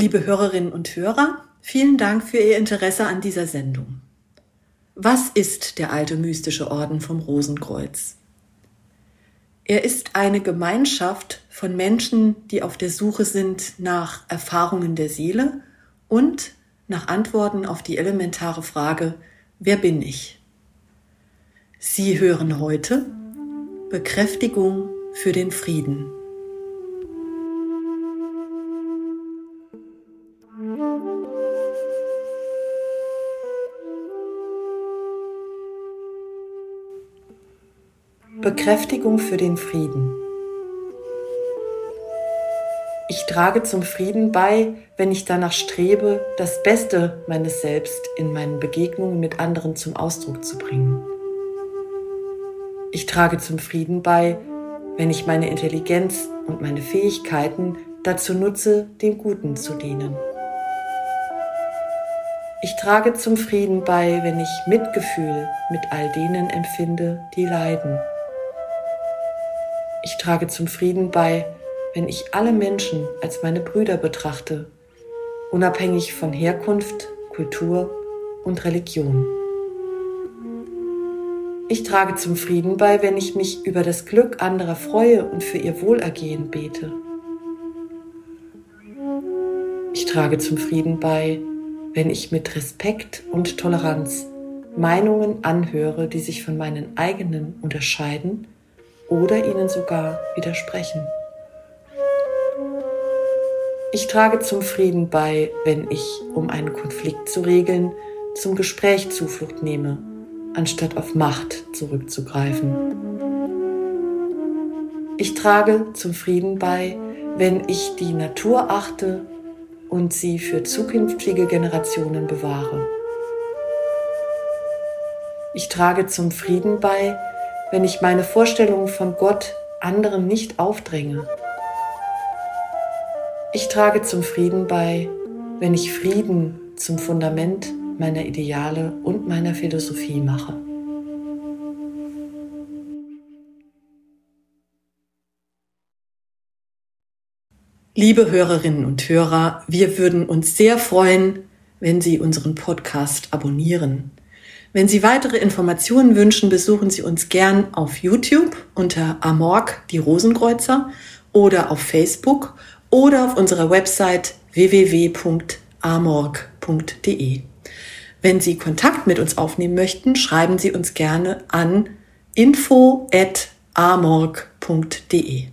Liebe Hörerinnen und Hörer, vielen Dank für Ihr Interesse an dieser Sendung. Was ist der alte mystische Orden vom Rosenkreuz? Er ist eine Gemeinschaft von Menschen, die auf der Suche sind nach Erfahrungen der Seele und nach Antworten auf die elementare Frage, wer bin ich? Sie hören heute Bekräftigung für den Frieden. Bekräftigung für den Frieden. Ich trage zum Frieden bei, wenn ich danach strebe, das Beste meines Selbst in meinen Begegnungen mit anderen zum Ausdruck zu bringen. Ich trage zum Frieden bei, wenn ich meine Intelligenz und meine Fähigkeiten dazu nutze, dem Guten zu dienen. Ich trage zum Frieden bei, wenn ich Mitgefühl mit all denen empfinde, die leiden. Ich trage zum Frieden bei, wenn ich alle Menschen als meine Brüder betrachte, unabhängig von Herkunft, Kultur und Religion. Ich trage zum Frieden bei, wenn ich mich über das Glück anderer freue und für ihr Wohlergehen bete. Ich trage zum Frieden bei, wenn ich mit Respekt und Toleranz Meinungen anhöre, die sich von meinen eigenen unterscheiden oder ihnen sogar widersprechen. Ich trage zum Frieden bei, wenn ich, um einen Konflikt zu regeln, zum Gespräch Zuflucht nehme, anstatt auf Macht zurückzugreifen. Ich trage zum Frieden bei, wenn ich die Natur achte und sie für zukünftige Generationen bewahre. Ich trage zum Frieden bei, wenn ich meine Vorstellungen von Gott anderen nicht aufdränge. Ich trage zum Frieden bei, wenn ich Frieden zum Fundament meiner Ideale und meiner Philosophie mache. Liebe Hörerinnen und Hörer, wir würden uns sehr freuen, wenn Sie unseren Podcast abonnieren. Wenn Sie weitere Informationen wünschen, besuchen Sie uns gern auf YouTube unter Amorg die Rosenkreuzer oder auf Facebook oder auf unserer Website www.amorg.de. Wenn Sie Kontakt mit uns aufnehmen möchten, schreiben Sie uns gerne an info@amorg.de.